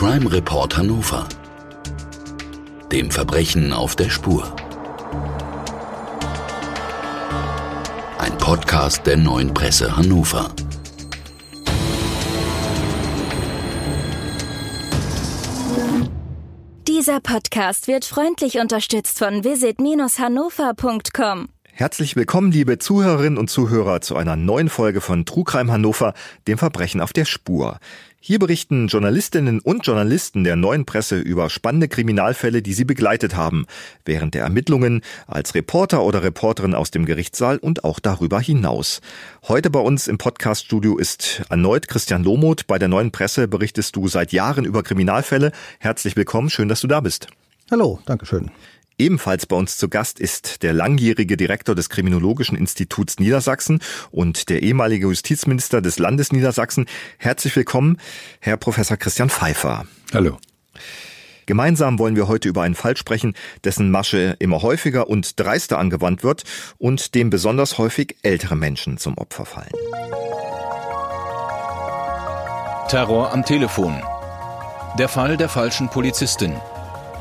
Crime Report Hannover. Dem Verbrechen auf der Spur. Ein Podcast der neuen Presse Hannover. Dieser Podcast wird freundlich unterstützt von visit-hannover.com. Herzlich willkommen, liebe Zuhörerinnen und Zuhörer, zu einer neuen Folge von Trugreim Hannover, dem Verbrechen auf der Spur. Hier berichten Journalistinnen und Journalisten der neuen Presse über spannende Kriminalfälle, die sie begleitet haben, während der Ermittlungen, als Reporter oder Reporterin aus dem Gerichtssaal und auch darüber hinaus. Heute bei uns im Podcaststudio ist erneut Christian Lomuth. Bei der neuen Presse berichtest du seit Jahren über Kriminalfälle. Herzlich willkommen, schön, dass du da bist. Hallo, Dankeschön. Ebenfalls bei uns zu Gast ist der langjährige Direktor des Kriminologischen Instituts Niedersachsen und der ehemalige Justizminister des Landes Niedersachsen. Herzlich willkommen, Herr Professor Christian Pfeiffer. Hallo. Gemeinsam wollen wir heute über einen Fall sprechen, dessen Masche immer häufiger und dreister angewandt wird und dem besonders häufig ältere Menschen zum Opfer fallen. Terror am Telefon. Der Fall der falschen Polizistin.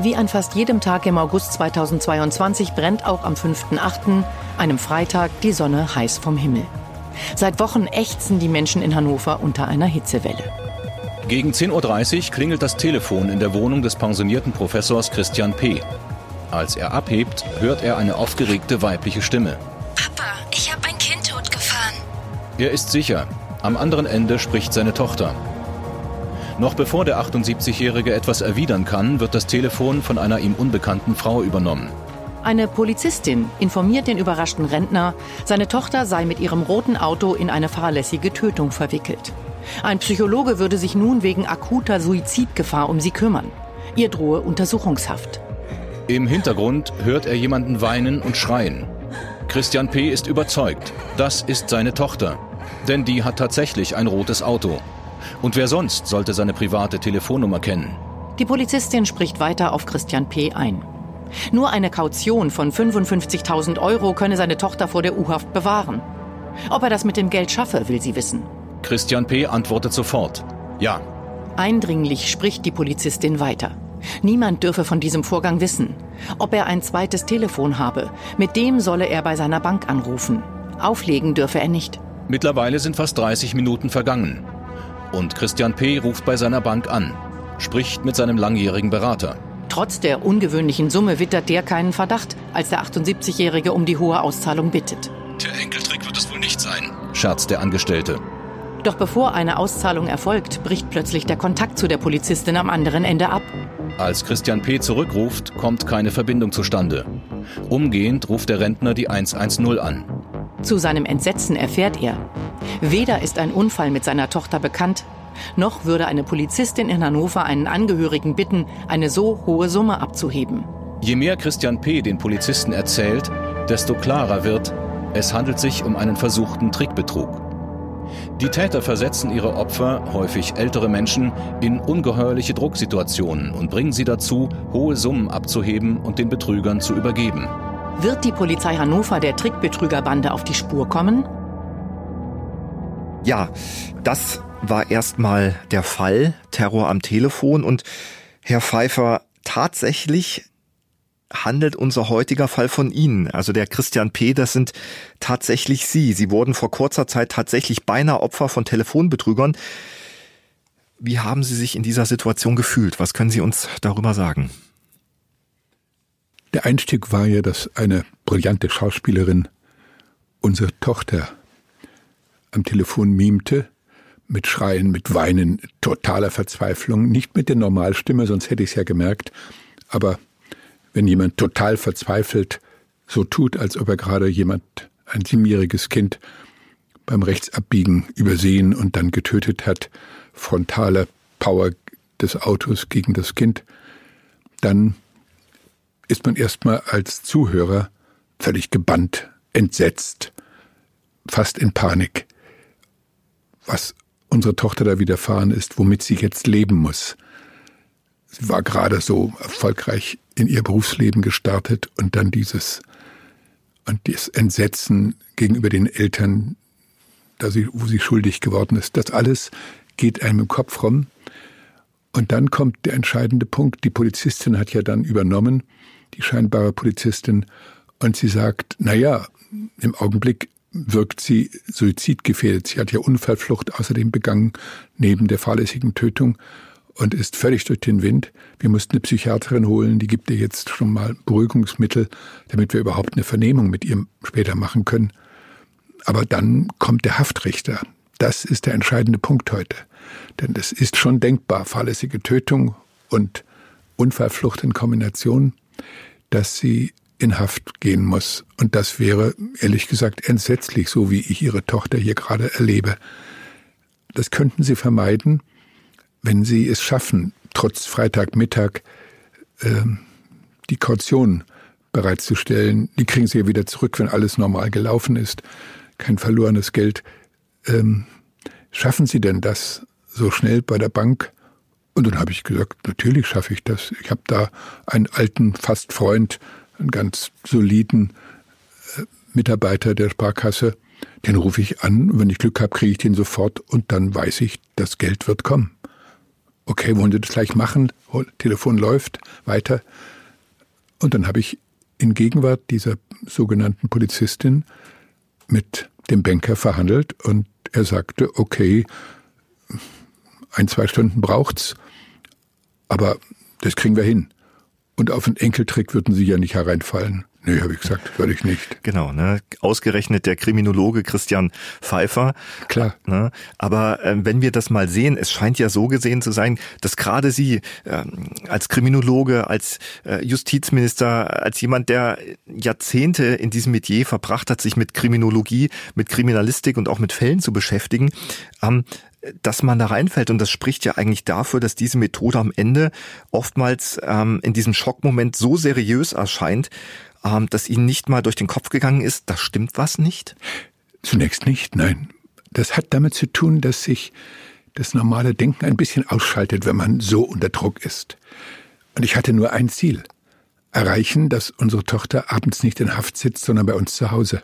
Wie an fast jedem Tag im August 2022 brennt auch am 5.8., einem Freitag, die Sonne heiß vom Himmel. Seit Wochen ächzen die Menschen in Hannover unter einer Hitzewelle. Gegen 10.30 Uhr klingelt das Telefon in der Wohnung des pensionierten Professors Christian P. Als er abhebt, hört er eine aufgeregte weibliche Stimme. Papa, ich habe ein Kind totgefahren. Er ist sicher. Am anderen Ende spricht seine Tochter. Noch bevor der 78-Jährige etwas erwidern kann, wird das Telefon von einer ihm unbekannten Frau übernommen. Eine Polizistin informiert den überraschten Rentner, seine Tochter sei mit ihrem roten Auto in eine fahrlässige Tötung verwickelt. Ein Psychologe würde sich nun wegen akuter Suizidgefahr um sie kümmern. Ihr drohe Untersuchungshaft. Im Hintergrund hört er jemanden weinen und schreien. Christian P. ist überzeugt, das ist seine Tochter. Denn die hat tatsächlich ein rotes Auto. Und wer sonst sollte seine private Telefonnummer kennen? Die Polizistin spricht weiter auf Christian P. ein. Nur eine Kaution von 55.000 Euro könne seine Tochter vor der U-Haft bewahren. Ob er das mit dem Geld schaffe, will sie wissen. Christian P. antwortet sofort. Ja. Eindringlich spricht die Polizistin weiter. Niemand dürfe von diesem Vorgang wissen. Ob er ein zweites Telefon habe, mit dem solle er bei seiner Bank anrufen. Auflegen dürfe er nicht. Mittlerweile sind fast 30 Minuten vergangen. Und Christian P. ruft bei seiner Bank an, spricht mit seinem langjährigen Berater. Trotz der ungewöhnlichen Summe wittert der keinen Verdacht, als der 78-Jährige um die hohe Auszahlung bittet. Der Enkeltrick wird es wohl nicht sein, scherzt der Angestellte. Doch bevor eine Auszahlung erfolgt, bricht plötzlich der Kontakt zu der Polizistin am anderen Ende ab. Als Christian P. zurückruft, kommt keine Verbindung zustande. Umgehend ruft der Rentner die 110 an. Zu seinem Entsetzen erfährt er, weder ist ein Unfall mit seiner Tochter bekannt, noch würde eine Polizistin in Hannover einen Angehörigen bitten, eine so hohe Summe abzuheben. Je mehr Christian P. den Polizisten erzählt, desto klarer wird, es handelt sich um einen versuchten Trickbetrug. Die Täter versetzen ihre Opfer, häufig ältere Menschen, in ungeheuerliche Drucksituationen und bringen sie dazu, hohe Summen abzuheben und den Betrügern zu übergeben. Wird die Polizei Hannover der Trickbetrügerbande auf die Spur kommen? Ja, das war erstmal der Fall, Terror am Telefon und Herr Pfeiffer, tatsächlich handelt unser heutiger Fall von Ihnen. Also der Christian P., das sind tatsächlich Sie. Sie wurden vor kurzer Zeit tatsächlich beinahe Opfer von Telefonbetrügern. Wie haben Sie sich in dieser Situation gefühlt? Was können Sie uns darüber sagen? Der Einstieg war ja, dass eine brillante Schauspielerin unsere Tochter am Telefon mimte, mit Schreien, mit Weinen, totaler Verzweiflung, nicht mit der Normalstimme, sonst hätte ich es ja gemerkt, aber wenn jemand total verzweifelt so tut, als ob er gerade jemand, ein siebenjähriges Kind, beim Rechtsabbiegen übersehen und dann getötet hat, frontale Power des Autos gegen das Kind, dann ist man erstmal als Zuhörer völlig gebannt, entsetzt, fast in Panik, was unsere Tochter da widerfahren ist, womit sie jetzt leben muss. Sie war gerade so erfolgreich in ihr Berufsleben gestartet und dann dieses und das Entsetzen gegenüber den Eltern, da sie, wo sie schuldig geworden ist, das alles geht einem im Kopf rum. Und dann kommt der entscheidende Punkt. Die Polizistin hat ja dann übernommen, die scheinbare Polizistin, und sie sagt, na ja, im Augenblick wirkt sie suizidgefährdet. Sie hat ja Unfallflucht außerdem begangen, neben der fahrlässigen Tötung und ist völlig durch den Wind. Wir mussten eine Psychiaterin holen, die gibt ihr jetzt schon mal Beruhigungsmittel, damit wir überhaupt eine Vernehmung mit ihr später machen können. Aber dann kommt der Haftrichter. Das ist der entscheidende Punkt heute. Denn es ist schon denkbar, fahrlässige Tötung und Unfallflucht in Kombination, dass sie in Haft gehen muss. Und das wäre, ehrlich gesagt, entsetzlich, so wie ich Ihre Tochter hier gerade erlebe. Das könnten Sie vermeiden, wenn Sie es schaffen, trotz Freitagmittag äh, die Kaution bereitzustellen. Die kriegen Sie ja wieder zurück, wenn alles normal gelaufen ist. Kein verlorenes Geld. Ähm, schaffen Sie denn das so schnell bei der Bank? Und dann habe ich gesagt, natürlich schaffe ich das. Ich habe da einen alten, fast Freund, einen ganz soliden äh, Mitarbeiter der Sparkasse. Den rufe ich an, wenn ich Glück habe, kriege ich den sofort und dann weiß ich, das Geld wird kommen. Okay, wollen Sie das gleich machen? Telefon läuft weiter. Und dann habe ich in Gegenwart dieser sogenannten Polizistin mit dem Banker verhandelt und er sagte, okay, ein, zwei Stunden braucht's, aber das kriegen wir hin. Und auf einen Enkeltrick würden Sie ja nicht hereinfallen. Nee, habe ich gesagt, würde ich nicht. Genau, ne? Ausgerechnet der Kriminologe Christian Pfeiffer. Klar. Ne? Aber äh, wenn wir das mal sehen, es scheint ja so gesehen zu sein, dass gerade Sie äh, als Kriminologe, als äh, Justizminister, als jemand, der Jahrzehnte in diesem Metier verbracht hat, sich mit Kriminologie, mit Kriminalistik und auch mit Fällen zu beschäftigen, ähm, dass man da reinfällt. Und das spricht ja eigentlich dafür, dass diese Methode am Ende oftmals ähm, in diesem Schockmoment so seriös erscheint, ähm, dass ihnen nicht mal durch den Kopf gegangen ist, da stimmt was nicht? Zunächst nicht, nein. Das hat damit zu tun, dass sich das normale Denken ein bisschen ausschaltet, wenn man so unter Druck ist. Und ich hatte nur ein Ziel. Erreichen, dass unsere Tochter abends nicht in Haft sitzt, sondern bei uns zu Hause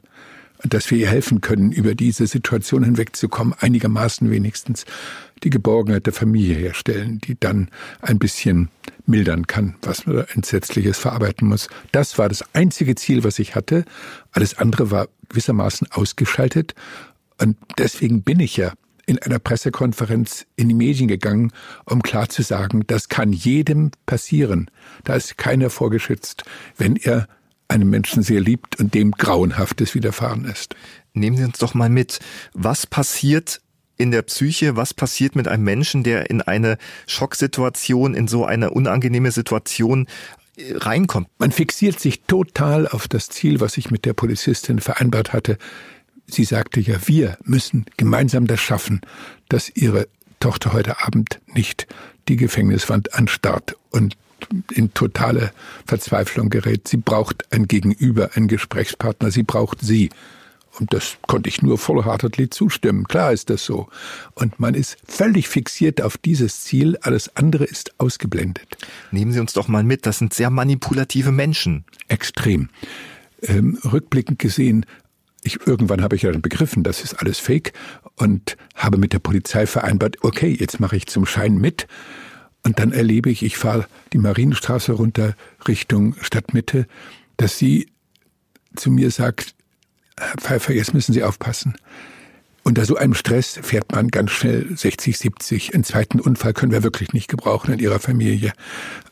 dass wir ihr helfen können, über diese Situation hinwegzukommen, einigermaßen wenigstens die Geborgenheit der Familie herstellen, die dann ein bisschen mildern kann, was man Entsetzliches verarbeiten muss. Das war das einzige Ziel, was ich hatte. Alles andere war gewissermaßen ausgeschaltet. Und deswegen bin ich ja in einer Pressekonferenz in die Medien gegangen, um klar zu sagen, das kann jedem passieren. Da ist keiner vorgeschützt, wenn er einen Menschen sehr liebt und dem Grauenhaftes widerfahren ist. Nehmen Sie uns doch mal mit, was passiert in der Psyche, was passiert mit einem Menschen, der in eine Schocksituation, in so eine unangenehme Situation äh, reinkommt? Man fixiert sich total auf das Ziel, was ich mit der Polizistin vereinbart hatte. Sie sagte ja, wir müssen gemeinsam das schaffen, dass ihre Tochter heute Abend nicht die Gefängniswand anstarrt und in totale Verzweiflung gerät. Sie braucht ein Gegenüber, einen Gesprächspartner. Sie braucht sie. Und das konnte ich nur vollheartedly zustimmen. Klar ist das so. Und man ist völlig fixiert auf dieses Ziel. Alles andere ist ausgeblendet. Nehmen Sie uns doch mal mit. Das sind sehr manipulative Menschen. Extrem. Ähm, rückblickend gesehen ich, irgendwann habe ich ja dann begriffen, das ist alles Fake und habe mit der Polizei vereinbart, okay, jetzt mache ich zum Schein mit und dann erlebe ich, ich fahre die Marienstraße runter Richtung Stadtmitte, dass sie zu mir sagt, Herr Pfeiffer, jetzt müssen Sie aufpassen. Unter so einem Stress fährt man ganz schnell 60, 70. Einen zweiten Unfall können wir wirklich nicht gebrauchen in Ihrer Familie.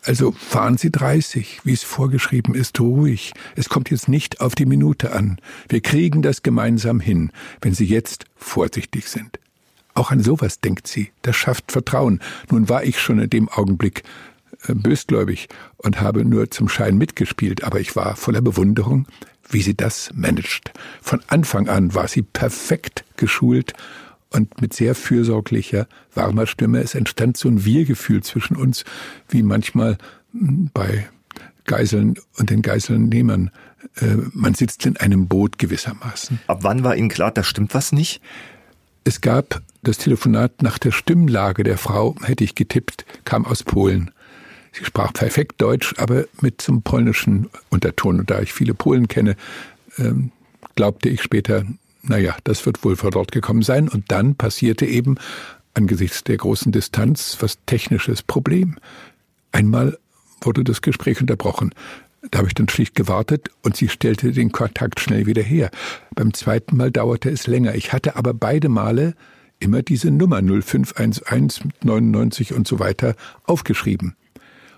Also fahren Sie 30, wie es vorgeschrieben ist, ruhig. Es kommt jetzt nicht auf die Minute an. Wir kriegen das gemeinsam hin, wenn Sie jetzt vorsichtig sind. Auch an sowas denkt sie. Das schafft Vertrauen. Nun war ich schon in dem Augenblick äh, bösgläubig und habe nur zum Schein mitgespielt, aber ich war voller Bewunderung, wie sie das managt. Von Anfang an war sie perfekt geschult und mit sehr fürsorglicher, warmer Stimme. Es entstand so ein Wir-Gefühl zwischen uns, wie manchmal hm, bei Geiseln und den Geiselnehmern. Äh, man sitzt in einem Boot gewissermaßen. Ab wann war Ihnen klar, da stimmt was nicht? Es gab das Telefonat nach der Stimmlage der Frau, hätte ich getippt, kam aus Polen. Sie sprach perfekt Deutsch, aber mit zum polnischen Unterton. Und da ich viele Polen kenne, ähm, glaubte ich später, naja, das wird wohl von dort gekommen sein. Und dann passierte eben angesichts der großen Distanz was technisches Problem. Einmal wurde das Gespräch unterbrochen. Da habe ich dann schlicht gewartet und sie stellte den Kontakt schnell wieder her. Beim zweiten Mal dauerte es länger. Ich hatte aber beide Male immer diese Nummer 0511 99 und so weiter aufgeschrieben.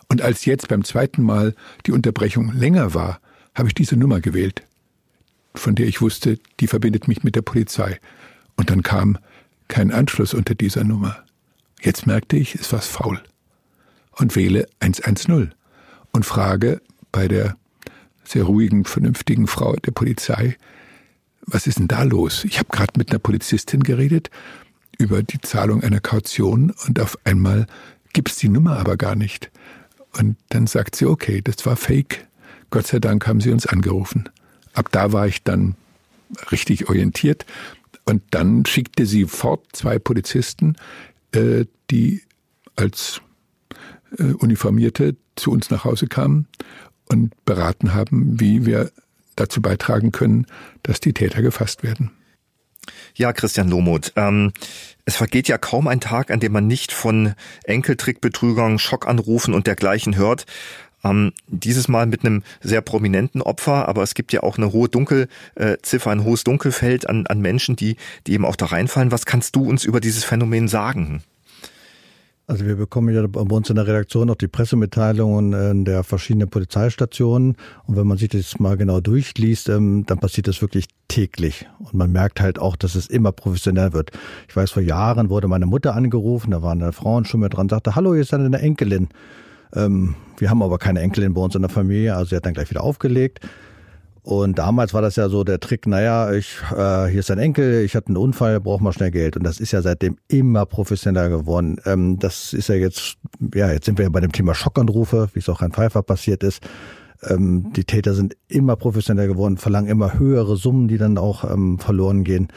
Und als jetzt beim zweiten Mal die Unterbrechung länger war, habe ich diese Nummer gewählt, von der ich wusste, die verbindet mich mit der Polizei. Und dann kam kein Anschluss unter dieser Nummer. Jetzt merkte ich, es war faul. Und wähle 110 und frage bei der sehr ruhigen, vernünftigen Frau der Polizei, was ist denn da los? Ich habe gerade mit einer Polizistin geredet über die Zahlung einer Kaution und auf einmal gibt's die Nummer aber gar nicht. Und dann sagt sie, okay, das war fake. Gott sei Dank haben sie uns angerufen. Ab da war ich dann richtig orientiert. Und dann schickte sie fort zwei Polizisten, äh, die als äh, Uniformierte zu uns nach Hause kamen und beraten haben, wie wir dazu beitragen können, dass die Täter gefasst werden. Ja, Christian Lomuth, ähm, es vergeht ja kaum ein Tag, an dem man nicht von Enkeltrickbetrügern, Schockanrufen und dergleichen hört. Ähm, dieses Mal mit einem sehr prominenten Opfer, aber es gibt ja auch eine hohe Dunkelziffer, ein hohes Dunkelfeld an, an Menschen, die, die eben auch da reinfallen. Was kannst du uns über dieses Phänomen sagen? Also wir bekommen ja bei uns in der Redaktion auch die Pressemitteilungen äh, der verschiedenen Polizeistationen. Und wenn man sich das mal genau durchliest, ähm, dann passiert das wirklich täglich. Und man merkt halt auch, dass es immer professionell wird. Ich weiß, vor Jahren wurde meine Mutter angerufen, da war eine Frau schon mit dran, sagte, hallo, hier ist eine Enkelin. Ähm, wir haben aber keine Enkelin bei uns in der Familie, also sie hat dann gleich wieder aufgelegt. Und damals war das ja so der Trick, naja, ich, äh, hier ist ein Enkel, ich hatte einen Unfall, brauche mal schnell Geld. Und das ist ja seitdem immer professioneller geworden. Ähm, das ist ja jetzt, ja, jetzt sind wir ja bei dem Thema Schockanrufe, wie es auch Herrn Pfeiffer passiert ist. Ähm, die Täter sind immer professioneller geworden, verlangen immer höhere Summen, die dann auch ähm, verloren gehen.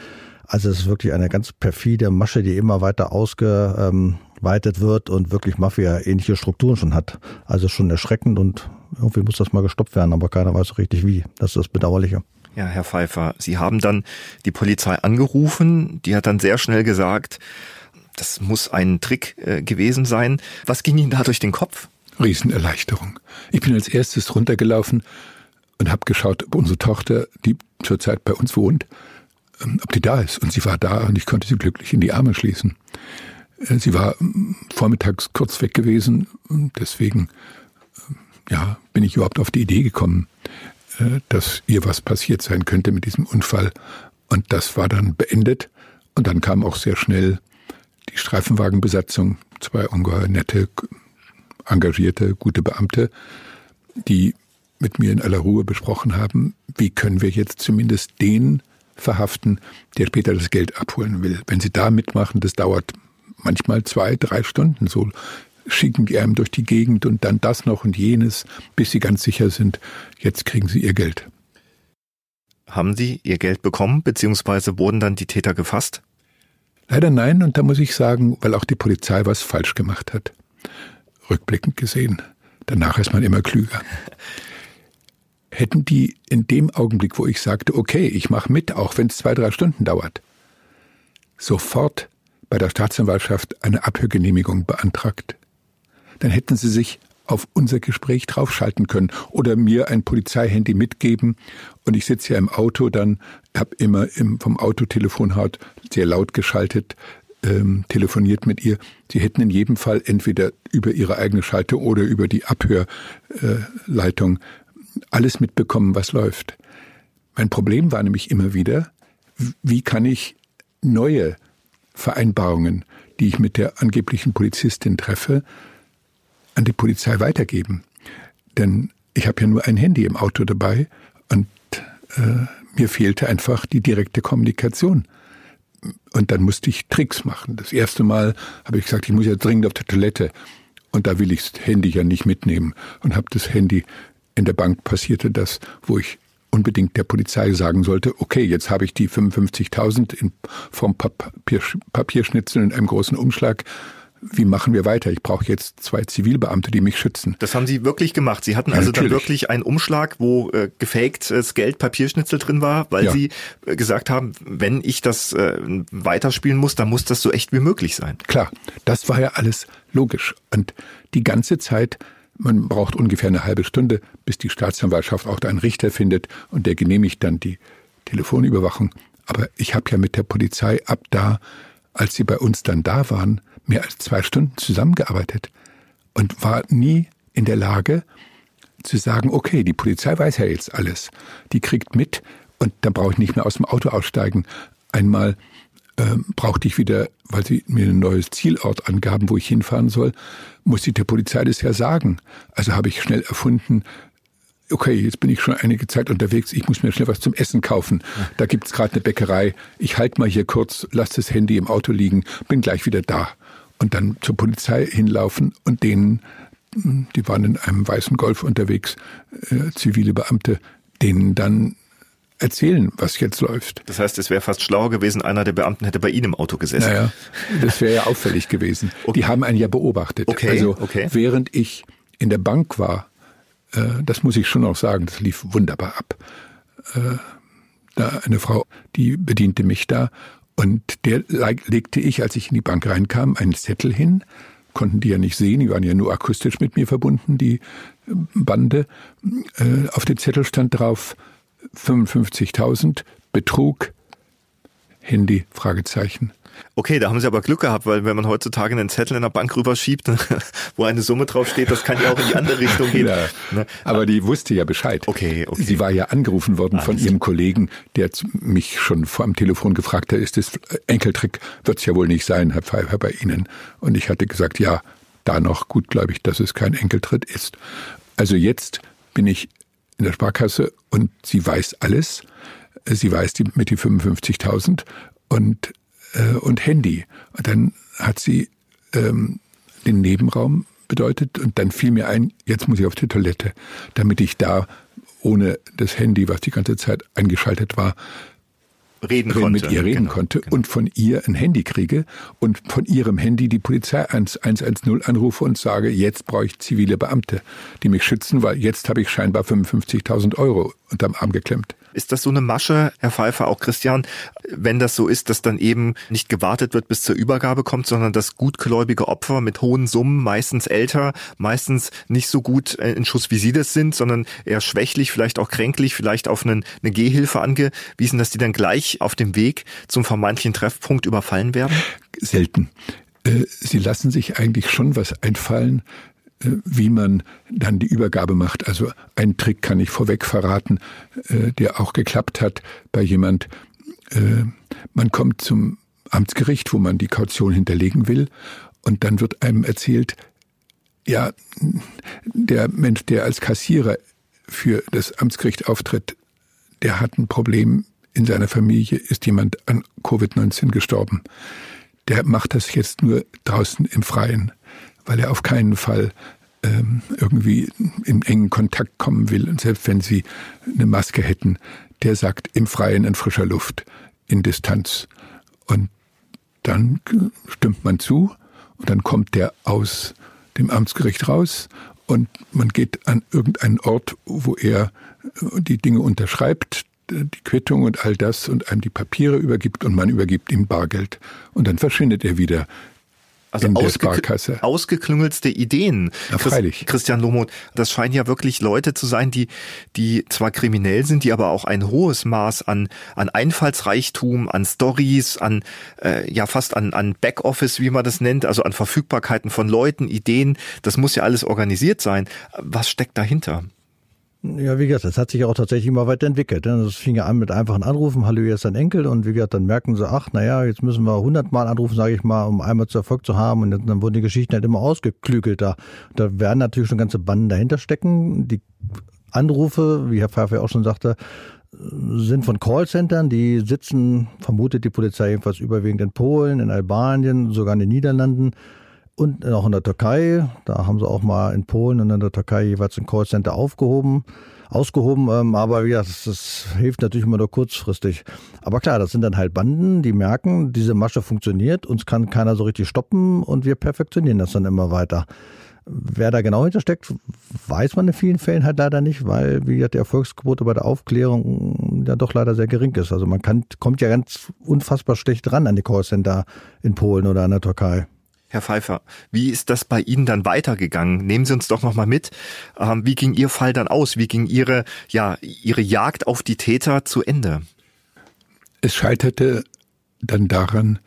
Also es ist wirklich eine ganz perfide Masche, die immer weiter ausgeweitet wird und wirklich Mafia-ähnliche Strukturen schon hat. Also schon erschreckend und irgendwie muss das mal gestoppt werden, aber keiner weiß so richtig wie. Das ist das Bedauerliche. Ja, Herr Pfeiffer, Sie haben dann die Polizei angerufen, die hat dann sehr schnell gesagt, das muss ein Trick äh, gewesen sein. Was ging Ihnen da durch den Kopf? Riesenerleichterung. Ich bin als erstes runtergelaufen und habe geschaut, ob unsere Tochter, die zurzeit bei uns wohnt, ähm, ob die da ist. Und sie war da und ich konnte sie glücklich in die Arme schließen. Äh, sie war ähm, vormittags kurz weg gewesen und deswegen ja, bin ich überhaupt auf die Idee gekommen, äh, dass ihr was passiert sein könnte mit diesem Unfall. Und das war dann beendet. Und dann kam auch sehr schnell die Streifenwagenbesatzung, zwei ungeheuer nette, engagierte, gute Beamte, die mit mir in aller Ruhe besprochen haben, wie können wir jetzt zumindest den verhaften, der später das Geld abholen will. Wenn Sie da mitmachen, das dauert manchmal zwei, drei Stunden. So schicken die einem durch die Gegend und dann das noch und jenes, bis sie ganz sicher sind, jetzt kriegen sie ihr Geld. Haben Sie Ihr Geld bekommen, beziehungsweise wurden dann die Täter gefasst? Leider nein, und da muss ich sagen, weil auch die Polizei was falsch gemacht hat. Rückblickend gesehen. Danach ist man immer klüger. Hätten die in dem Augenblick, wo ich sagte, okay, ich mache mit, auch wenn es zwei, drei Stunden dauert, sofort bei der Staatsanwaltschaft eine Abhörgenehmigung beantragt, dann hätten sie sich auf unser Gespräch draufschalten können oder mir ein Polizeihandy mitgeben und ich sitze ja im Auto, dann habe immer im, vom Autotelefonhaut sehr laut geschaltet, ähm, telefoniert mit ihr. Sie hätten in jedem Fall entweder über ihre eigene Schaltung oder über die Abhörleitung alles mitbekommen, was läuft. Mein Problem war nämlich immer wieder, wie kann ich neue Vereinbarungen, die ich mit der angeblichen Polizistin treffe, an die Polizei weitergeben. Denn ich habe ja nur ein Handy im Auto dabei und äh, mir fehlte einfach die direkte Kommunikation. Und dann musste ich Tricks machen. Das erste Mal habe ich gesagt, ich muss ja dringend auf der Toilette. Und da will ich das Handy ja nicht mitnehmen. Und habe das Handy in der Bank passierte das, wo ich unbedingt der Polizei sagen sollte, okay, jetzt habe ich die 55.000 in Form Papier, Papierschnitzel in einem großen Umschlag wie machen wir weiter? Ich brauche jetzt zwei Zivilbeamte, die mich schützen. Das haben Sie wirklich gemacht. Sie hatten Ja, also natürlich. dann wirklich einen Umschlag, wo äh, gefaktes Geld, Papierschnitzel drin war, weil Ja. Sie äh, gesagt haben, wenn ich das äh, weiterspielen muss, dann muss das so echt wie möglich sein. Klar, das war ja alles logisch. Und die ganze Zeit, man braucht ungefähr eine halbe Stunde, bis die Staatsanwaltschaft auch einen Richter findet und der genehmigt dann die Telefonüberwachung. Aber ich habe ja mit der Polizei ab da, als sie bei uns dann da waren, mehr als zwei Stunden zusammengearbeitet und war nie in der Lage zu sagen, okay, die Polizei weiß ja jetzt alles, die kriegt mit und dann brauche ich nicht mehr aus dem Auto aussteigen. Einmal ähm, brauchte ich wieder, weil sie mir ein neues Zielort angaben, wo ich hinfahren soll, musste ich der Polizei das ja sagen. Also habe ich schnell erfunden, okay, jetzt bin ich schon einige Zeit unterwegs, ich muss mir schnell was zum Essen kaufen. Da gibt's gerade eine Bäckerei, ich halte mal hier kurz, lass das Handy im Auto liegen, bin gleich wieder da. Und dann zur Polizei hinlaufen und denen, die waren in einem weißen Golf unterwegs, äh, zivile Beamte, denen dann erzählen, was jetzt läuft. Das heißt, es wäre fast schlauer gewesen, einer der Beamten hätte bei Ihnen im Auto gesessen. Naja, das wäre ja auffällig gewesen. Die haben einen ja beobachtet. Okay, also okay. während ich in der Bank war, äh, das muss ich schon auch sagen, das lief wunderbar ab. Äh, da eine Frau, die bediente mich da und der leg- legte ich, als ich in die Bank reinkam, einen Zettel hin. Konnten die ja nicht sehen, die waren ja nur akustisch mit mir verbunden, die äh, Bande. Äh, auf dem Zettel stand drauf 55.000 Betrug, Handy, Fragezeichen. Okay, da haben Sie aber Glück gehabt, weil wenn man heutzutage einen Zettel in der Bank rüberschiebt, wo eine Summe draufsteht, das kann ja auch in die andere Richtung gehen. Ja, Ne? aber die wusste ja Bescheid. Okay, okay. Sie war ja angerufen worden von ihrem Kollegen, der mich schon vor am Telefon gefragt hat, ist das Enkeltrick, wird's ja wohl nicht sein, Herr Pfeiffer, bei Ihnen. Und ich hatte gesagt, ja, da noch gutgläubig, dass es kein Enkeltritt ist. Also jetzt bin ich in der Sparkasse und sie weiß alles. Sie weiß die, mit die 55.000 und, äh, und Handy. Und dann hat sie ähm, den Nebenraum bedeutet und dann fiel mir ein, jetzt muss ich auf die Toilette, damit ich da ohne das Handy, was die ganze Zeit eingeschaltet war, Reden reden konnte. mit ihr reden Genau, konnte genau. und von ihr ein Handy kriege und von ihrem Handy die Polizei 110 anrufe und sage, jetzt brauche ich zivile Beamte, die mich schützen, weil jetzt habe ich scheinbar 55.000 Euro unterm Arm geklemmt. Ist das so eine Masche, Herr Pfeiffer, auch Christian, wenn das so ist, dass dann eben nicht gewartet wird, bis zur Übergabe kommt, sondern dass gutgläubige Opfer mit hohen Summen, meistens älter, meistens nicht so gut äh, in Schuss, wie Sie das sind, sondern eher schwächlich, vielleicht auch kränklich, vielleicht auf einen, eine Gehhilfe angewiesen, dass die dann gleich auf dem Weg zum vermeintlichen Treffpunkt überfallen werden? selten. Äh, Sie lassen sich eigentlich schon was einfallen, wie man dann die Übergabe macht. Also einen Trick kann ich vorweg verraten, äh, der auch geklappt hat bei jemand. Äh, Man kommt zum Amtsgericht, wo man die Kaution hinterlegen will, und dann wird einem erzählt, ja, der Mensch, der als Kassierer für das Amtsgericht auftritt, der hat ein Problem in seiner Familie, ist jemand an Covid-19 gestorben. Der macht das jetzt nur draußen im Freien, weil er auf keinen Fall ähm, irgendwie in engen Kontakt kommen will. Und selbst wenn sie eine Maske hätten, der sagt im Freien in frischer Luft, in Distanz. Und dann stimmt man zu und dann kommt der aus dem Amtsgericht raus und man geht an irgendeinen Ort, wo er äh, die Dinge unterschreibt, die Quittung und all das und einem die Papiere übergibt und man übergibt ihm Bargeld. Und dann verschwindet er wieder Also in der Sparkasse. ausgeklüngelste Ideen. Ja, freilich. Christian Lohmuth, das scheinen ja wirklich Leute zu sein, die, die zwar kriminell sind, die aber auch ein hohes Maß an, an Einfallsreichtum, an Stories, an, äh, ja fast an, an Backoffice, wie man das nennt, also an Verfügbarkeiten von Leuten, Ideen, das muss ja alles organisiert sein. Was steckt dahinter? Ja, wie gesagt, das hat sich auch tatsächlich immer weiterentwickelt. ne? Das fing ja an mit einfachen Anrufen, hallo, hier ist dein Enkel. Und wie gesagt, dann merken sie, ach, naja, jetzt müssen wir hundertmal anrufen, sage ich mal, um einmal zu Erfolg zu haben. Und dann wurden die Geschichten halt immer ausgeklügelter. Da werden natürlich schon ganze Banden dahinter stecken. Die Anrufe, wie Herr Pfeiffer auch schon sagte, sind von Callcentern, die sitzen, vermutet die Polizei jedenfalls überwiegend in Polen, in Albanien, sogar in den Niederlanden und auch in der Türkei. Da haben sie auch mal in Polen und in der Türkei jeweils ein Callcenter aufgehoben. ausgehoben, ähm, aber ja, das, das hilft natürlich immer nur kurzfristig. Aber klar, das sind dann halt Banden, die merken, diese Masche funktioniert, uns kann keiner so richtig stoppen und wir perfektionieren das dann immer weiter. Wer da genau hintersteckt, weiß man in vielen Fällen halt leider nicht, weil, wie gesagt, die Erfolgsquote bei der Aufklärung ja doch leider sehr gering ist. Also man kann, kommt ja ganz unfassbar schlecht ran an die Callcenter in Polen oder in der Türkei. Herr Pfeiffer, wie ist das bei Ihnen dann weitergegangen? Nehmen Sie uns doch noch mal mit. Ähm, wie ging Ihr Fall dann aus? Wie ging Ihre, ja, Ihre Jagd auf die Täter zu Ende? Es scheiterte dann daran,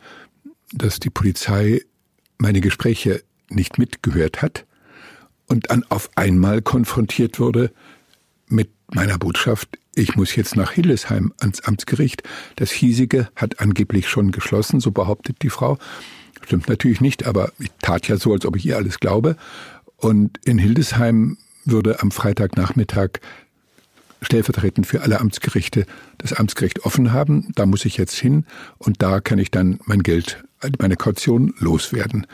dass die Polizei meine Gespräche nicht mitgehört hat und dann auf einmal konfrontiert wurde mit meiner Botschaft, ich muss jetzt nach Hildesheim ans Amtsgericht. Das hiesige hat angeblich schon geschlossen, so behauptet die Frau. Stimmt natürlich nicht, aber ich tat ja so, als ob ich ihr alles glaube. Und in Hildesheim würde am Freitagnachmittag stellvertretend für alle Amtsgerichte das Amtsgericht offen haben. Da muss ich jetzt hin und da kann ich dann mein Geld, meine Kaution loswerden.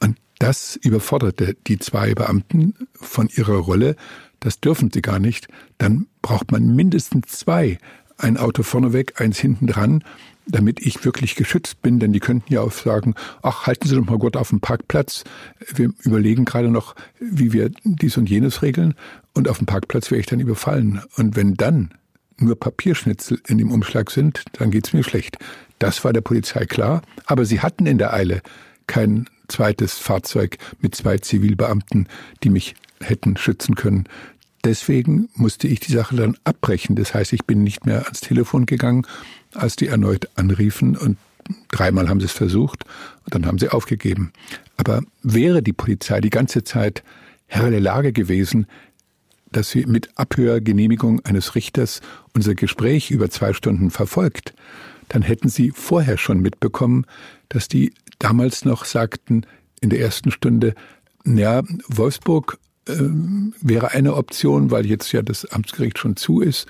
Und das überforderte die zwei Beamten von ihrer Rolle. Das dürfen sie gar nicht. Dann braucht man mindestens zwei. Ein Auto vorneweg, eins hinten dran damit ich wirklich geschützt bin, denn die könnten ja auch sagen, ach, halten Sie doch mal gut auf dem Parkplatz. Wir überlegen gerade noch, wie wir dies und jenes regeln. Und auf dem Parkplatz wäre ich dann überfallen. Und wenn dann nur Papierschnitzel in dem Umschlag sind, dann geht's mir schlecht. Das war der Polizei klar. Aber sie hatten in der Eile kein zweites Fahrzeug mit zwei Zivilbeamten, die mich hätten schützen können. Deswegen musste ich die Sache dann abbrechen. Das heißt, ich bin nicht mehr ans Telefon gegangen, als die erneut anriefen und dreimal haben sie es versucht und dann haben sie aufgegeben. Aber wäre die Polizei die ganze Zeit Herr der Lage gewesen, dass sie mit Abhörgenehmigung eines Richters unser Gespräch über zwei Stunden verfolgt, dann hätten sie vorher schon mitbekommen, dass die damals noch sagten in der ersten Stunde, ja, Wolfsburg äh, wäre eine Option, weil jetzt ja das Amtsgericht schon zu ist.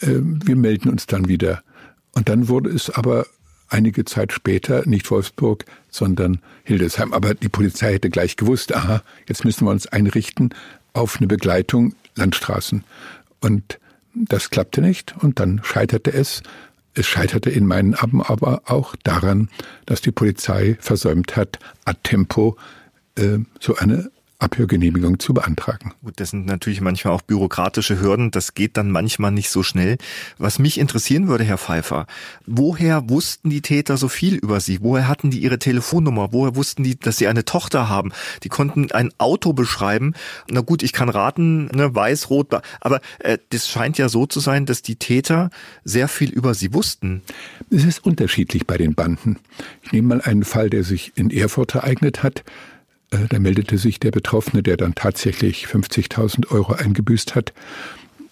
Äh, wir melden uns dann wieder. Und dann wurde es aber einige Zeit später nicht Wolfsburg, sondern Hildesheim. Aber die Polizei hätte gleich gewusst, aha, jetzt müssen wir uns einrichten auf eine Begleitung Landstraßen. Und das klappte nicht und dann scheiterte es. Es scheiterte in meinen Augen aber auch daran, dass die Polizei versäumt hat, ad tempo äh, so eine Abhörgenehmigung zu beantragen. Gut, das sind natürlich manchmal auch bürokratische Hürden. Das geht dann manchmal nicht so schnell. Was mich interessieren würde, Herr Pfeiffer, woher wussten die Täter so viel über Sie? Woher hatten die ihre Telefonnummer? Woher wussten die, dass sie eine Tochter haben? Die konnten ein Auto beschreiben. Na gut, ich kann raten, ne, weiß, rot, aber äh, das scheint ja so zu sein, dass die Täter sehr viel über Sie wussten. Es ist unterschiedlich bei den Banden. Ich nehme mal einen Fall, der sich in Erfurt ereignet hat. Äh, da meldete sich der Betroffene, der dann tatsächlich 50.000 Euro eingebüßt hat,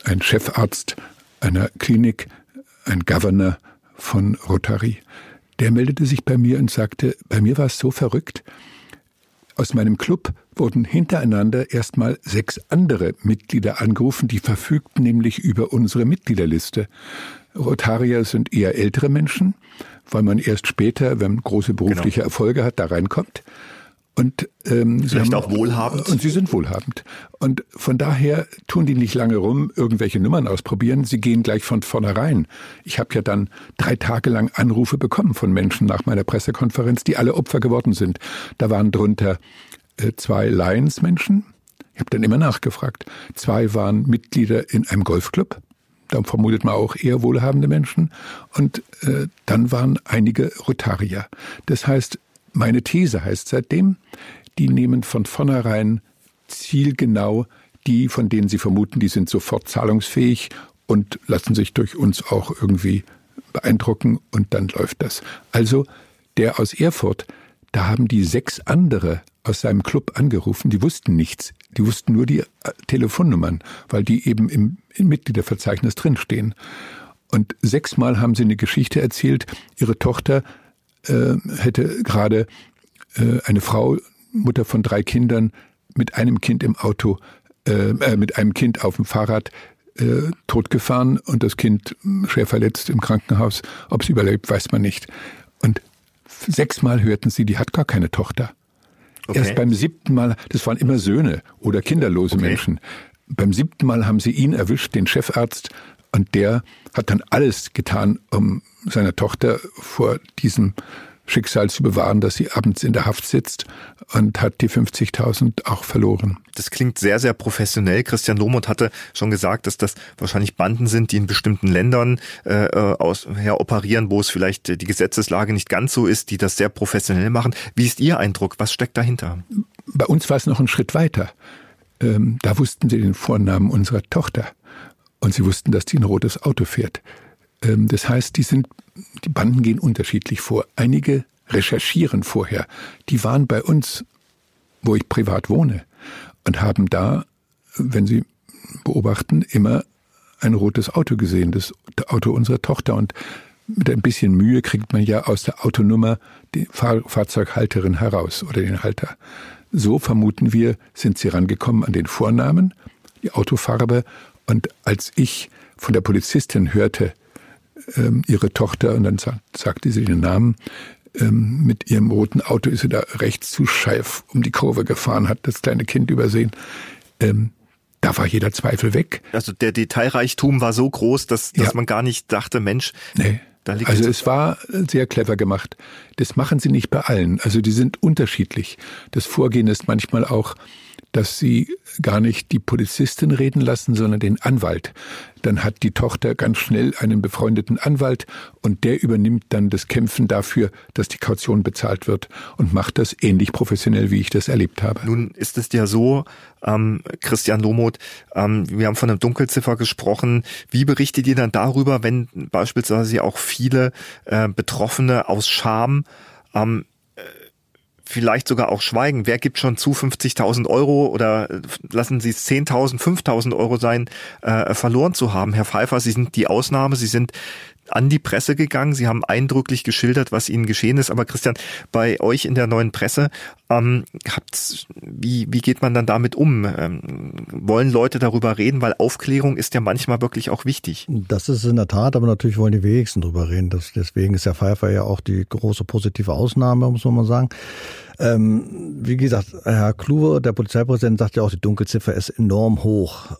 ein Chefarzt einer Klinik, ein Governor von Rotary. Der meldete sich bei mir und sagte, bei mir war es so verrückt, aus meinem Club wurden hintereinander erstmal sechs andere Mitglieder angerufen, die verfügten nämlich über unsere Mitgliederliste. Rotarier sind eher ältere Menschen, weil man erst später, wenn man große berufliche genau. Erfolge hat, da reinkommt. Und ähm, vielleicht haben, auch wohlhabend. Und sie sind wohlhabend. Und von daher tun die nicht lange rum, irgendwelche Nummern ausprobieren. Sie gehen gleich von vornherein. Ich habe ja dann drei Tage lang Anrufe bekommen von Menschen nach meiner Pressekonferenz, die alle Opfer geworden sind. Da waren drunter äh, zwei Lions-Menschen. Ich habe dann immer nachgefragt. Zwei waren Mitglieder in einem Golfclub. Da vermutet man auch eher wohlhabende Menschen. Und äh, dann waren einige Rotarier. Das heißt, meine These heißt seitdem, die nehmen von vornherein zielgenau die, von denen sie vermuten, die sind sofort zahlungsfähig und lassen sich durch uns auch irgendwie beeindrucken und dann läuft das. Also der aus Erfurt, da haben die sechs andere aus seinem Club angerufen, die wussten nichts. Die wussten nur die äh, Telefonnummern, weil die eben im, im Mitgliederverzeichnis drinstehen. Und sechsmal haben sie eine Geschichte erzählt, ihre Tochter äh, hätte gerade äh, eine Frau, Mutter von drei Kindern, mit einem Kind im Auto, äh, äh, mit einem Kind auf dem Fahrrad äh, totgefahren und das Kind schwer verletzt im Krankenhaus. Ob sie überlebt, weiß man nicht. Und sechsmal hörten sie, die hat gar keine Tochter. Okay. Erst beim siebten Mal, das waren immer Söhne oder kinderlose okay. Menschen. Beim siebten Mal haben sie ihn erwischt, den Chefarzt, und der hat dann alles getan, um seiner Tochter vor diesem Schicksal zu bewahren, dass sie abends in der Haft sitzt und hat die 50.000 auch verloren. Das klingt sehr, sehr professionell. Christian Lohmuth hatte schon gesagt, dass das wahrscheinlich Banden sind, die in bestimmten Ländern äh, aus, her operieren, wo es vielleicht die Gesetzeslage nicht ganz so ist, die das sehr professionell machen. Wie ist Ihr Eindruck? Was steckt dahinter? Bei uns war es noch ein Schritt weiter. Ähm, da wussten sie den Vornamen unserer Tochter. Und sie wussten, dass die ein rotes Auto fährt. Ähm, das heißt, die sind, die Banden gehen unterschiedlich vor. Einige recherchieren vorher. Die waren bei uns, wo ich privat wohne, und haben da, wenn sie beobachten, immer ein rotes Auto gesehen, das Auto unserer Tochter. Und mit ein bisschen Mühe kriegt man ja aus der Autonummer die Fahr Fahrzeughalterin heraus oder den Halter. So vermuten wir, sind sie rangekommen an den Vornamen, die Autofarbe. Und als ich von der Polizistin hörte, ähm, ihre Tochter, und dann sagt, sagte sie den Namen, ähm, mit ihrem roten Auto ist sie da rechts zu scheif um die Kurve gefahren, hat das kleine Kind übersehen. Ähm, da war jeder Zweifel weg. Also der Detailreichtum war so groß, dass, dass ja. man gar nicht dachte, Mensch, nee. also es war sehr clever gemacht. Das machen sie nicht bei allen. Also die sind unterschiedlich. Das Vorgehen ist manchmal auch dass sie gar nicht die Polizistin reden lassen, sondern den Anwalt. Dann hat die Tochter ganz schnell einen befreundeten Anwalt und der übernimmt dann das Kämpfen dafür, dass die Kaution bezahlt wird und macht das ähnlich professionell, wie ich das erlebt habe. Nun ist es ja so, ähm, Christian Lomoth, ähm, wir haben von einem Dunkelziffer gesprochen. Wie berichtet ihr dann darüber, wenn beispielsweise auch viele äh, Betroffene aus Scham ähm, vielleicht sogar auch schweigen. Wer gibt schon zu 50.000 Euro oder lassen Sie es 10.000, 5.000 Euro sein, äh, verloren zu haben? Herr Pfeiffer, Sie sind die Ausnahme. Sie sind an die Presse gegangen. Sie haben eindrücklich geschildert, was Ihnen geschehen ist. Aber Christian, bei euch in der neuen Presse, ähm, habt's, wie, wie geht man dann damit um? Ähm, wollen Leute darüber reden? Weil Aufklärung ist ja manchmal wirklich auch wichtig. Das ist in der Tat, aber natürlich wollen die wenigsten darüber reden. Das, deswegen ist der Pfeiffer ja auch die große positive Ausnahme, muss man mal sagen. Ähm, wie gesagt, Herr Kluwe, der Polizeipräsident, sagt ja auch, die Dunkelziffer ist enorm hoch.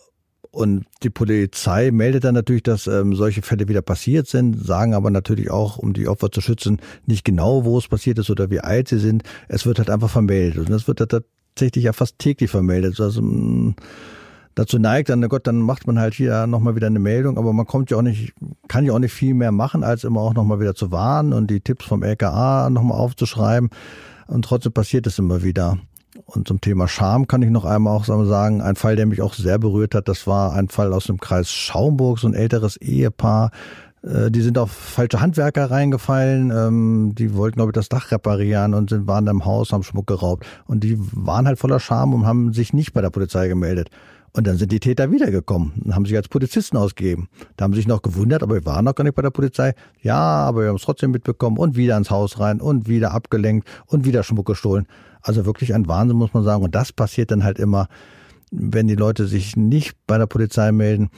Und die Polizei meldet dann natürlich, dass ähm, solche Fälle wieder passiert sind, sagen aber natürlich auch, um die Opfer zu schützen, nicht genau, wo es passiert ist oder wie alt sie sind. Es wird halt einfach vermeldet. Und das wird halt tatsächlich ja fast täglich vermeldet. Also mh, mm, dazu neigt, dann, Gott, dann macht man halt hier nochmal wieder eine Meldung, aber man kommt ja auch nicht, kann ja auch nicht viel mehr machen, als immer auch nochmal wieder zu warnen und die Tipps vom LKA nochmal aufzuschreiben. Und trotzdem passiert es immer wieder. Und zum Thema Scham kann ich noch einmal auch sagen, ein Fall, der mich auch sehr berührt hat, das war ein Fall aus dem Kreis Schaumburg, so ein älteres Ehepaar. Äh, die sind auf falsche Handwerker reingefallen, ähm, die wollten, glaube ich, das Dach reparieren und sind, waren im Haus, haben Schmuck geraubt. Und die waren halt voller Scham und haben sich nicht bei der Polizei gemeldet. Und dann sind die Täter wiedergekommen und haben sich als Polizisten ausgegeben. Da haben sie sich noch gewundert, aber wir waren noch gar nicht bei der Polizei. Ja, aber wir haben es trotzdem mitbekommen und wieder ins Haus rein und wieder abgelenkt und wieder Schmuck gestohlen. Also wirklich ein Wahnsinn, muss man sagen. Und das passiert dann halt immer, wenn die Leute sich nicht bei der Polizei melden.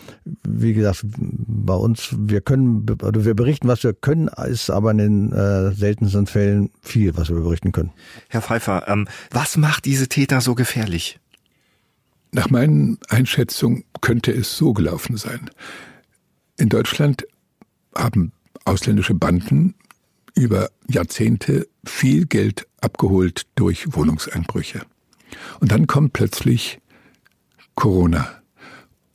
Wie gesagt, bei uns, wir können, oder wir berichten, was wir können, ist aber in den äh, seltensten Fällen viel, was wir berichten können. Herr Pfeiffer, ähm, was macht diese Täter so gefährlich? Nach meinen Einschätzungen könnte es so gelaufen sein. In Deutschland haben ausländische Banden über Jahrzehnte viel Geld abgeholt durch Wohnungseinbrüche. Und dann kommt plötzlich Corona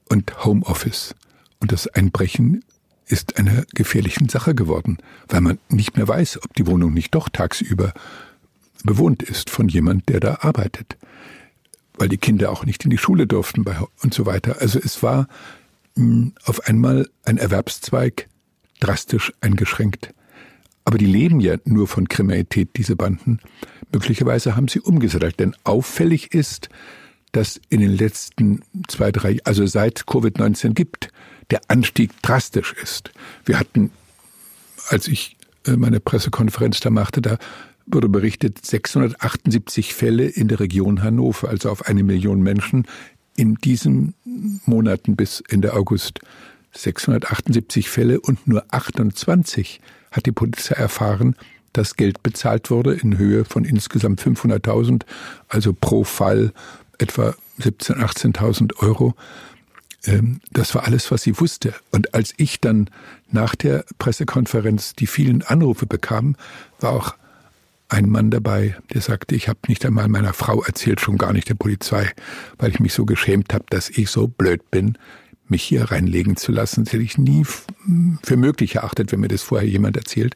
und Homeoffice. Und das Einbrechen ist eine gefährliche Sache geworden, weil man nicht mehr weiß, ob die Wohnung nicht doch tagsüber bewohnt ist von jemand, der da arbeitet weil die Kinder auch nicht in die Schule durften und so weiter. Also es war mh, hm, auf einmal ein Erwerbszweig drastisch eingeschränkt. Aber die leben ja nur von Kriminalität, diese Banden. Möglicherweise haben sie umgesattelt, denn auffällig ist, dass in den letzten zwei, drei, also seit Covid-19 gibt, der Anstieg drastisch ist. Wir hatten, als ich äh, meine Pressekonferenz da machte, da wurde berichtet, 678 Fälle in der Region Hannover, also auf eine Million Menschen in diesen Monaten bis Ende August. 678 Fälle und nur 28 hat die Polizei erfahren, dass Geld bezahlt wurde in Höhe von insgesamt 500.000, also pro Fall etwa 17.000, 18.000 Euro. Ähm, das war alles, was sie wusste. Und als ich dann nach der Pressekonferenz die vielen Anrufe bekam, war auch ein Mann dabei, der sagte, ich habe nicht einmal meiner Frau erzählt, schon gar nicht der Polizei, weil ich mich so geschämt habe, dass ich so blöd bin, mich hier reinlegen zu lassen. Das hätte ich nie für möglich erachtet, wenn mir das vorher jemand erzählt.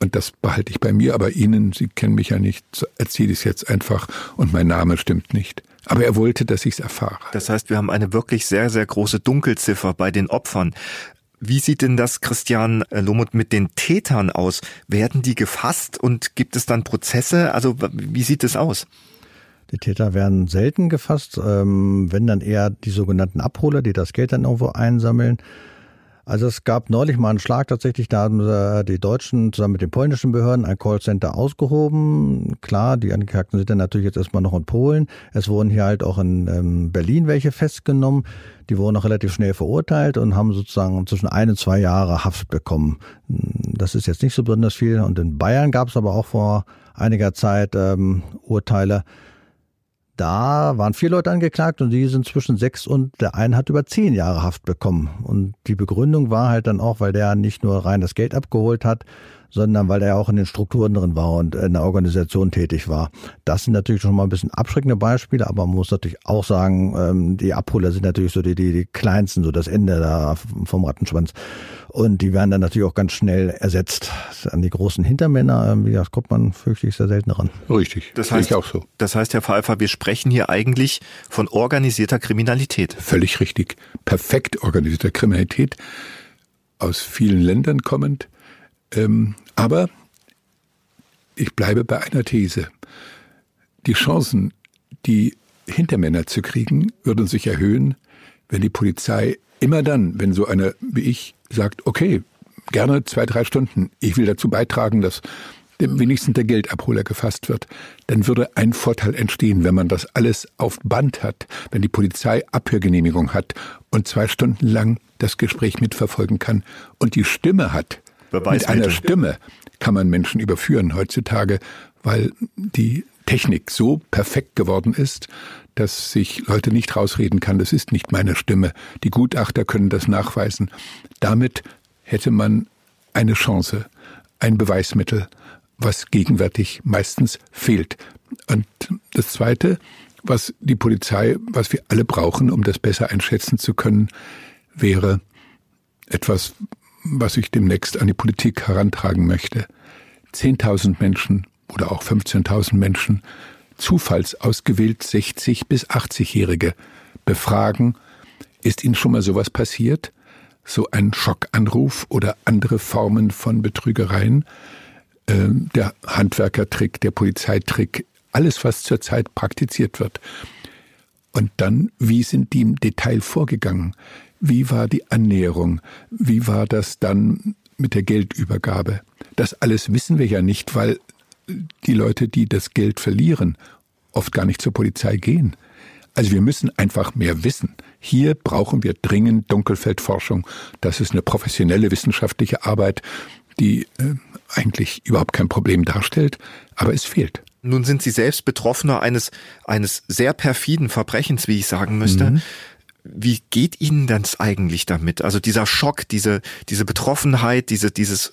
Und das behalte ich bei mir, aber Ihnen, Sie kennen mich ja nicht, erzähle ich es jetzt einfach und mein Name stimmt nicht. Aber er wollte, dass ich es erfahre. Das heißt, wir haben eine wirklich sehr, sehr große Dunkelziffer bei den Opfern. Wie sieht denn das, Christian Lomut, mit den Tätern aus? Werden die gefasst und gibt es dann Prozesse? Also wie sieht es aus? Die Täter werden selten gefasst, ähm, wenn dann eher die sogenannten Abholer, die das Geld dann irgendwo einsammeln. Also es gab neulich mal einen Schlag tatsächlich, da haben die Deutschen zusammen mit den polnischen Behörden ein Callcenter ausgehoben. Klar, die Angeklagten sind dann natürlich jetzt erstmal noch in Polen. Es wurden hier halt auch in ähm, Berlin welche festgenommen. Die wurden auch relativ schnell verurteilt und haben sozusagen zwischen ein und zwei Jahre Haft bekommen. Das ist jetzt nicht so besonders viel. Und in Bayern gab es aber auch vor einiger Zeit ähm, Urteile, da waren vier Leute angeklagt und die sind zwischen sechs und der eine hat über zehn Jahre Haft bekommen. Und die Begründung war halt dann auch, weil der nicht nur rein das Geld abgeholt hat, sondern weil er auch in den Strukturen drin war und in der Organisation tätig war. Das sind natürlich schon mal ein bisschen abschreckende Beispiele, aber man muss natürlich auch sagen, ähm, die Abholer sind natürlich so die, die, die kleinsten, so das Ende da vom Rattenschwanz. Und die werden dann natürlich auch ganz schnell ersetzt. An die großen Hintermänner, ähm, wie das kommt man fürchtlich sehr selten ran. Richtig, das heißt auch so. Das heißt, Herr Pfeiffer, wir sprechen hier eigentlich von organisierter Kriminalität. Völlig richtig. Perfekt organisierter Kriminalität aus vielen Ländern kommend, ähm, aber ich bleibe bei einer These. Die Chancen, die Hintermänner zu kriegen, würden sich erhöhen, wenn die Polizei immer dann, wenn so einer wie ich sagt, okay, gerne zwei, drei Stunden, ich will dazu beitragen, dass wenigstens der Geldabholer gefasst wird, dann würde ein Vorteil entstehen, wenn man das alles auf Band hat, wenn die Polizei Abhörgenehmigung hat und zwei Stunden lang das Gespräch mitverfolgen kann und die Stimme hat, mit einer Stimme kann man Menschen überführen heutzutage, weil die Technik so perfekt geworden ist, dass sich Leute nicht rausreden kann, das ist nicht meine Stimme. Die Gutachter können das nachweisen. Damit hätte man eine Chance, ein Beweismittel, was gegenwärtig meistens fehlt. Und das Zweite, was die Polizei, was wir alle brauchen, um das besser einschätzen zu können, wäre etwas, was ich demnächst an die Politik herantragen möchte. 10.000 Menschen oder auch 15.000 Menschen, zufallsausgewählt 60 bis 80-Jährige, befragen, ist Ihnen schon mal sowas passiert? So ein Schockanruf oder andere Formen von Betrügereien? Ähm, der Handwerkertrick, der Polizeitrick, alles, was zurzeit praktiziert wird. Und dann, wie sind die im Detail vorgegangen? Wie war die Annäherung? Wie war das dann mit der Geldübergabe? Das alles wissen wir ja nicht, weil die Leute, die das Geld verlieren, oft gar nicht zur Polizei gehen. Also wir müssen einfach mehr wissen. Hier brauchen wir dringend Dunkelfeldforschung. Das ist eine professionelle wissenschaftliche Arbeit, die äh, eigentlich überhaupt kein Problem darstellt, aber es fehlt. Nun sind Sie selbst Betroffener eines, eines sehr perfiden Verbrechens, wie ich sagen müsste. Mhm. Wie geht Ihnen das eigentlich damit? Also dieser Schock, diese, diese Betroffenheit, diese, dieses,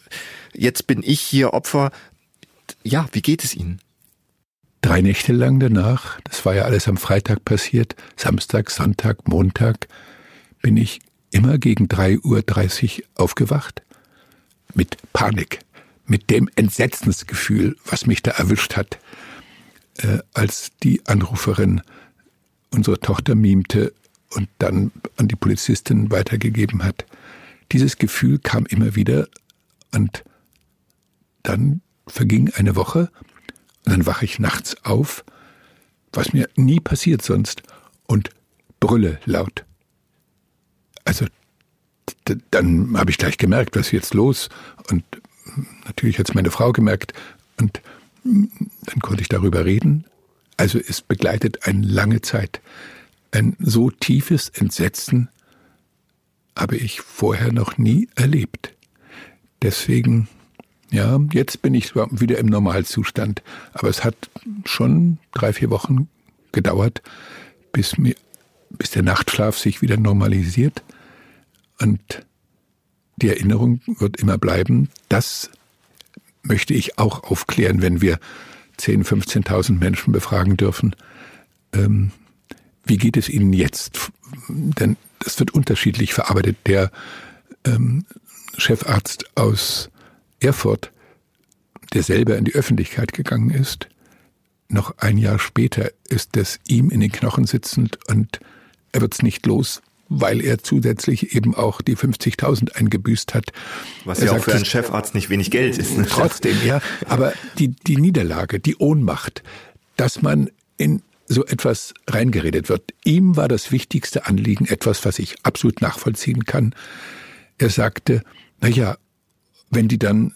jetzt bin ich hier Opfer. Ja, wie geht es Ihnen? Drei Nächte lang danach, das war ja alles am Freitag passiert, Samstag, Sonntag, Montag, bin ich immer gegen 3.30 Uhr aufgewacht. Mit Panik, mit dem Entsetzensgefühl, was mich da erwischt hat, äh, als die Anruferin unsere Tochter mimte und dann an die Polizistin weitergegeben hat. Dieses Gefühl kam immer wieder und dann verging eine Woche und dann wache ich nachts auf, was mir nie passiert sonst, und brülle laut. Also dann habe ich gleich gemerkt, was ist jetzt los und natürlich hat es meine Frau gemerkt und dann konnte ich darüber reden. Also es begleitet eine lange Zeit. Ein so tiefes Entsetzen habe ich vorher noch nie erlebt. Deswegen, ja, jetzt bin ich wieder im Normalzustand. Aber es hat schon drei, vier Wochen gedauert, bis, mir, bis der Nachtschlaf sich wieder normalisiert. Und die Erinnerung wird immer bleiben. Das möchte ich auch aufklären, wenn wir 10.000, 15.000 Menschen befragen dürfen. Ähm, wie geht es Ihnen jetzt? Denn das wird unterschiedlich verarbeitet. Der ähm, Chefarzt aus Erfurt, der selber in die Öffentlichkeit gegangen ist, noch ein Jahr später ist es ihm in den Knochen sitzend und er wird es nicht los, weil er zusätzlich eben auch die 50.000 eingebüßt hat. Was er ja sagt, auch für einen Chefarzt nicht wenig Geld ist. Ne? Trotzdem, ja. Aber die, die Niederlage, die Ohnmacht, dass man in so etwas reingeredet wird. Ihm war das wichtigste Anliegen etwas, was ich absolut nachvollziehen kann. Er sagte, na ja, wenn die dann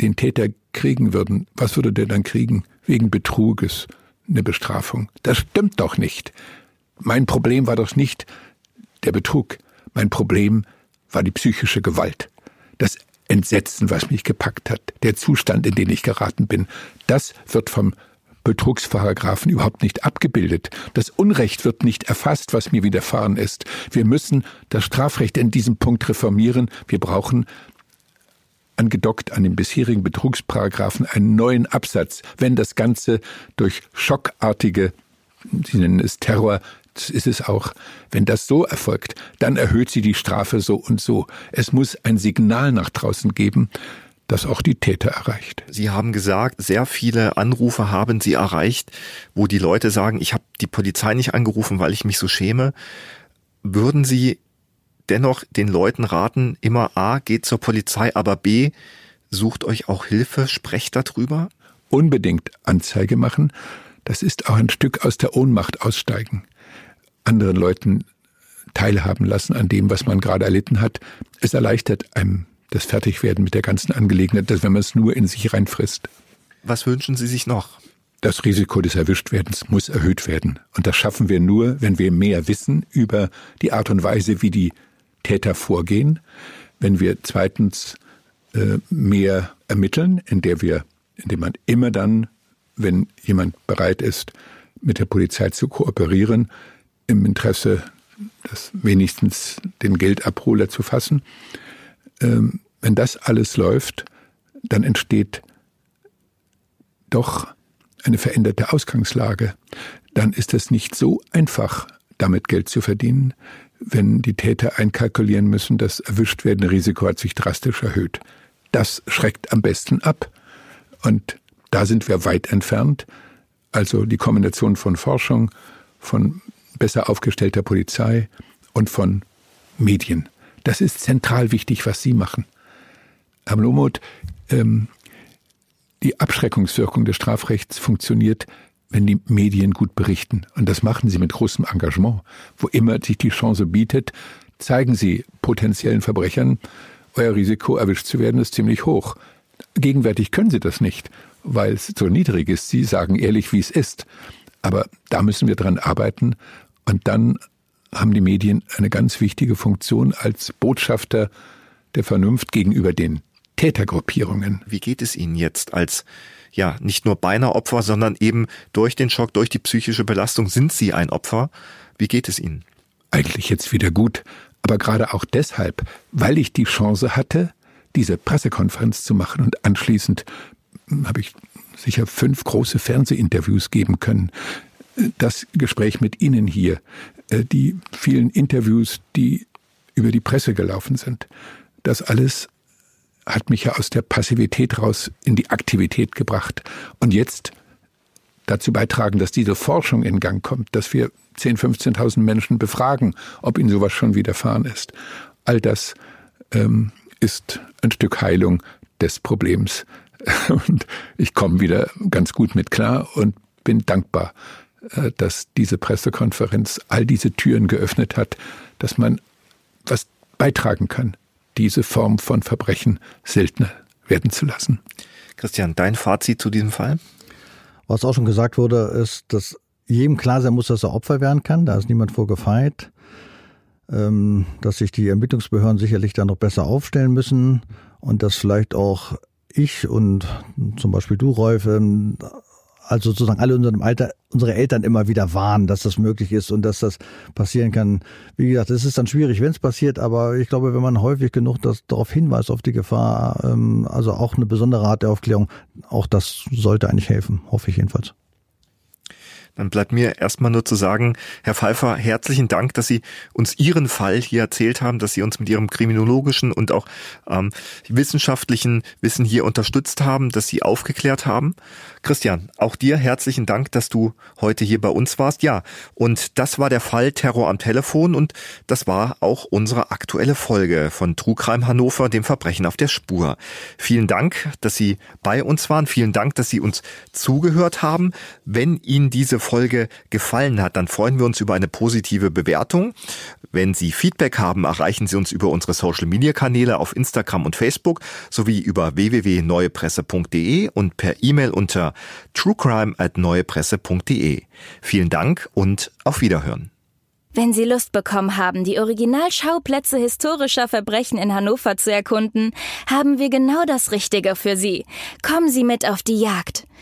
den Täter kriegen würden, was würde der dann kriegen? Wegen Betruges eine Bestrafung. Das stimmt doch nicht. Mein Problem war doch nicht der Betrug. Mein Problem war die psychische Gewalt. Das Entsetzen, was mich gepackt hat, der Zustand, in den ich geraten bin, das wird vom Betrugsparagraphen überhaupt nicht abgebildet. Das Unrecht wird nicht erfasst, was mir widerfahren ist. Wir müssen das Strafrecht in diesem Punkt reformieren. Wir brauchen angedockt an den bisherigen Betrugsparagraphen einen neuen Absatz, wenn das Ganze durch schockartige, Sie nennen es Terror, das ist es auch. Wenn das so erfolgt, dann erhöht sie die Strafe so und so. Es muss ein Signal nach draußen geben, das auch die Täter erreicht. Sie haben gesagt, sehr viele Anrufe haben Sie erreicht, wo die Leute sagen, ich habe die Polizei nicht angerufen, weil ich mich so schäme. Würden Sie dennoch den Leuten raten, immer A, geht zur Polizei, aber B, sucht euch auch Hilfe, sprecht darüber? Unbedingt Anzeige machen. Das ist auch ein Stück aus der Ohnmacht aussteigen. Anderen Leuten teilhaben lassen an dem, was man gerade erlitten hat. Es erleichtert einem das Fertigwerden mit der ganzen Angelegenheit, dass wenn man es nur in sich reinfrisst. Was wünschen Sie sich noch? Das Risiko des Erwischtwerdens muss erhöht werden. Und das schaffen wir nur, wenn wir mehr wissen über die Art und Weise, wie die Täter vorgehen, wenn wir zweitens äh, mehr ermitteln, in der wir, indem man immer dann, wenn jemand bereit ist, mit der Polizei zu kooperieren, im Interesse, das wenigstens den Geldabholer zu fassen. Ähm, wenn das alles läuft, dann entsteht doch eine veränderte Ausgangslage. Dann ist es nicht so einfach, damit Geld zu verdienen, wenn die Täter einkalkulieren müssen, das Erwischtwerden-Risiko hat sich drastisch erhöht. Das schreckt am besten ab. Und da sind wir weit entfernt. Also die Kombination von Forschung, von besser aufgestellter Polizei und von Medien. Das ist zentral wichtig, was Sie machen. Herr Blomut, ähm, die Abschreckungswirkung des Strafrechts funktioniert wenn die Medien gut berichten. Und das machen sie mit großem Engagement. Wo immer sich die Chance bietet, zeigen sie potenziellen Verbrechern, euer Risiko erwischt zu werden ist ziemlich hoch. Gegenwärtig können sie das nicht, weil es so niedrig ist. Sie sagen ehrlich, wie es ist. Aber da müssen wir dran arbeiten. Und dann haben die Medien eine ganz wichtige Funktion als Botschafter der Vernunft gegenüber den Tätergruppierungen. Wie geht es Ihnen jetzt als ja nicht nur beinahe Opfer, sondern eben durch den Schock, durch die psychische Belastung sind Sie ein Opfer? Wie geht es Ihnen? Eigentlich jetzt wieder gut, aber gerade auch deshalb, weil ich die Chance hatte, diese Pressekonferenz zu machen und anschließend habe ich sicher fünf große Fernsehinterviews geben können. Das Gespräch mit Ihnen hier, äh, die vielen Interviews, die über die Presse gelaufen sind, das alles hat mich ja aus der Passivität raus in die Aktivität gebracht. Und jetzt dazu beitragen, dass diese Forschung in Gang kommt, dass wir 10.000, 15.000 Menschen befragen, ob ihnen sowas schon widerfahren ist. All das ähm, ist ein Stück Heilung des Problems. Und ich komme wieder ganz gut mit klar und bin dankbar, äh, dass diese Pressekonferenz all diese Türen geöffnet hat, dass man was beitragen kann diese Form von Verbrechen seltener werden zu lassen. Christian, dein Fazit zu diesem Fall? Was auch schon gesagt wurde, ist, dass jedem klar sein muss, dass er Opfer werden kann. Da ist niemand vorgefeit. Ähm, dass sich die Ermittlungsbehörden sicherlich da noch besser aufstellen müssen und dass vielleicht auch ich und zum Beispiel du, Rolf, ähm, also sozusagen alle in unserem Alter, unsere Eltern immer wieder warnen, dass das möglich ist und dass das passieren kann. Wie gesagt, es ist dann schwierig, wenn es passiert, aber ich glaube, wenn man häufig genug das, darauf hinweist, auf die Gefahr, ähm, also auch eine besondere Art der Aufklärung, auch das sollte eigentlich helfen, hoffe ich jedenfalls. Dann bleibt mir erstmal nur zu sagen, Herr Pfeiffer, herzlichen Dank, dass Sie uns Ihren Fall hier erzählt haben, dass Sie uns mit Ihrem kriminologischen und auch ähm, wissenschaftlichen Wissen hier unterstützt haben, dass Sie aufgeklärt haben. Christian, auch dir herzlichen Dank, dass du heute hier bei uns warst. Ja, und das war der Fall Terror am Telefon und das war auch unsere aktuelle Folge von Trugreim Hannover, dem Verbrechen auf der Spur. Vielen Dank, dass Sie bei uns waren. Vielen Dank, dass Sie uns zugehört haben. Wenn Ihnen diese Folge gefallen hat, dann freuen wir uns über eine positive Bewertung. Wenn Sie Feedback haben, erreichen Sie uns über unsere Social Media Kanäle auf Instagram und Facebook sowie über www.neuepresse.de und per E-Mail unter truecrime@neuepresse.de. Vielen Dank und auf Wiederhören. Wenn Sie Lust bekommen haben, die Originalschauplätze historischer Verbrechen in Hannover zu erkunden, haben wir genau das Richtige für Sie. Kommen Sie mit auf die Jagd.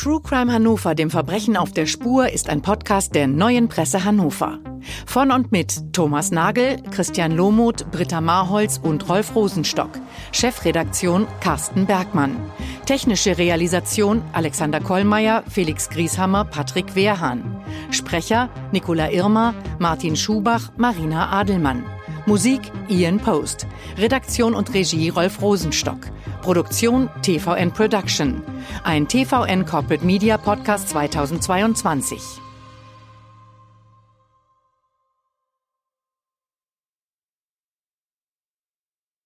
True Crime Hannover, dem Verbrechen auf der Spur, ist ein Podcast der Neuen Presse Hannover. Von und mit Thomas Nagel, Christian Lohmuth, Britta Marholz und Rolf Rosenstock. Chefredaktion Carsten Bergmann. Technische Realisation Alexander Kollmeier, Felix Grieshammer, Patrick Wehrhahn. Sprecher Nicola Irmer, Martin Schubach, Marina Adelmann. Musik Ian Post. Redaktion und Regie Rolf Rosenstock. Produktion TVN Production. Ein TVN Corporate Media Podcast 2022.